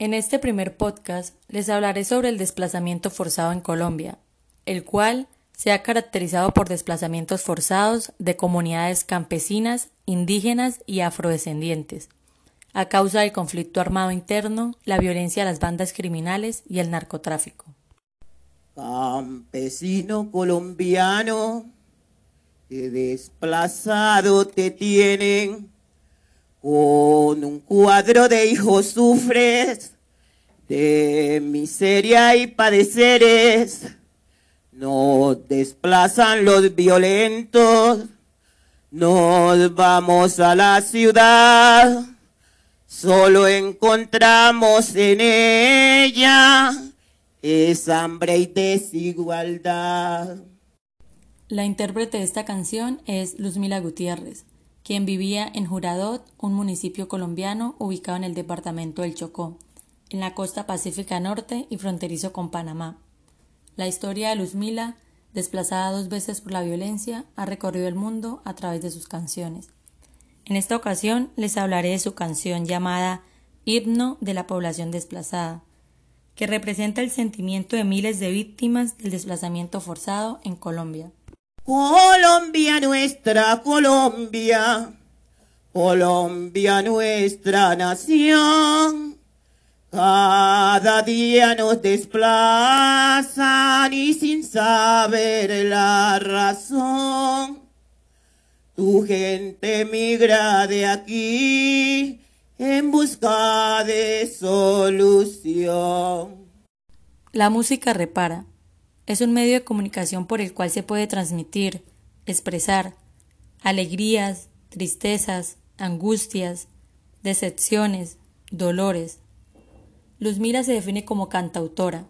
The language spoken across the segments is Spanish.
En este primer podcast les hablaré sobre el desplazamiento forzado en Colombia, el cual se ha caracterizado por desplazamientos forzados de comunidades campesinas, indígenas y afrodescendientes, a causa del conflicto armado interno, la violencia de las bandas criminales y el narcotráfico. Campesino colombiano, que desplazado te tienen con un cuadro de hijos sufres de miseria y padeceres. Nos desplazan los violentos, nos vamos a la ciudad, solo encontramos en ella esa hambre y desigualdad. La intérprete de esta canción es Luzmila Gutiérrez quien vivía en Juradot, un municipio colombiano ubicado en el departamento del Chocó, en la costa pacífica norte y fronterizo con Panamá. La historia de Luzmila, desplazada dos veces por la violencia, ha recorrido el mundo a través de sus canciones. En esta ocasión les hablaré de su canción llamada Himno de la población desplazada, que representa el sentimiento de miles de víctimas del desplazamiento forzado en Colombia. Colombia nuestra, Colombia, Colombia nuestra nación. Cada día nos desplazan y sin saber la razón. Tu gente migra de aquí en busca de solución. La música repara es un medio de comunicación por el cual se puede transmitir, expresar alegrías, tristezas, angustias, decepciones, dolores. Luzmila se define como cantautora,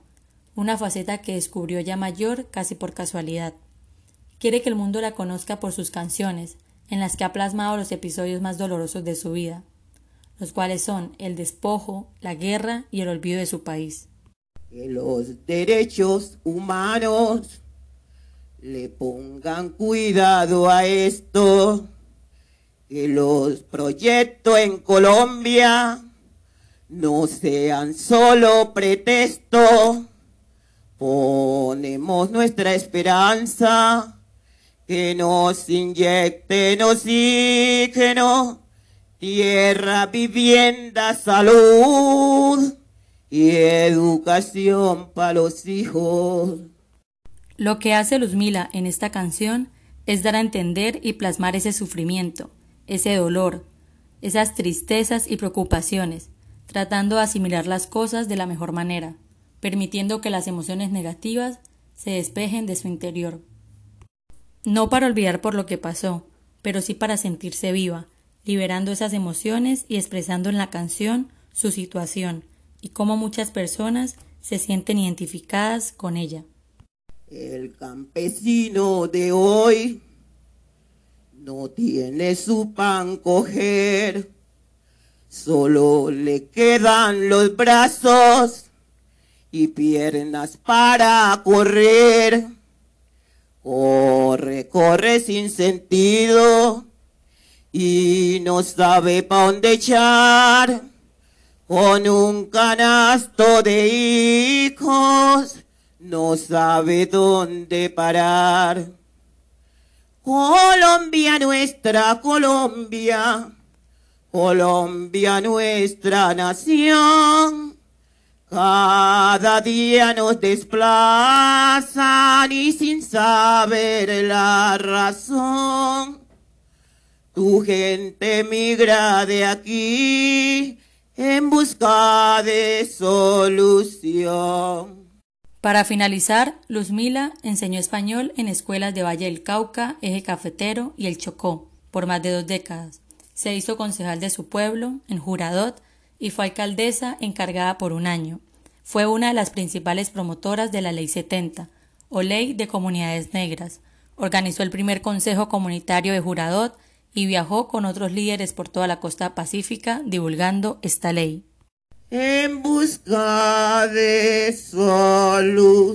una faceta que descubrió ya mayor casi por casualidad. Quiere que el mundo la conozca por sus canciones, en las que ha plasmado los episodios más dolorosos de su vida, los cuales son el despojo, la guerra y el olvido de su país que los derechos humanos le pongan cuidado a esto, que los proyectos en Colombia no sean solo pretexto, ponemos nuestra esperanza, que nos inyecten oxígeno, tierra, vivienda, salud y educación para los hijos. Lo que hace Luzmila en esta canción es dar a entender y plasmar ese sufrimiento, ese dolor, esas tristezas y preocupaciones, tratando de asimilar las cosas de la mejor manera, permitiendo que las emociones negativas se despejen de su interior. No para olvidar por lo que pasó, pero sí para sentirse viva, liberando esas emociones y expresando en la canción su situación, y cómo muchas personas se sienten identificadas con ella. El campesino de hoy no tiene su pan coger, solo le quedan los brazos y piernas para correr. Corre, corre sin sentido y no sabe pa' dónde echar con un canasto de hijos, no sabe dónde parar. Colombia nuestra, Colombia, Colombia nuestra nación. Cada día nos desplazan y sin saber la razón. Tu gente migra de aquí en busca de solución. Para finalizar, Luzmila enseñó español en escuelas de Valle del Cauca, Eje Cafetero y El Chocó por más de dos décadas. Se hizo concejal de su pueblo, en Juradot, y fue alcaldesa encargada por un año. Fue una de las principales promotoras de la Ley 70, o Ley de Comunidades Negras. Organizó el primer Consejo Comunitario de Juradot y viajó con otros líderes por toda la costa pacífica divulgando esta ley. En busca de solución.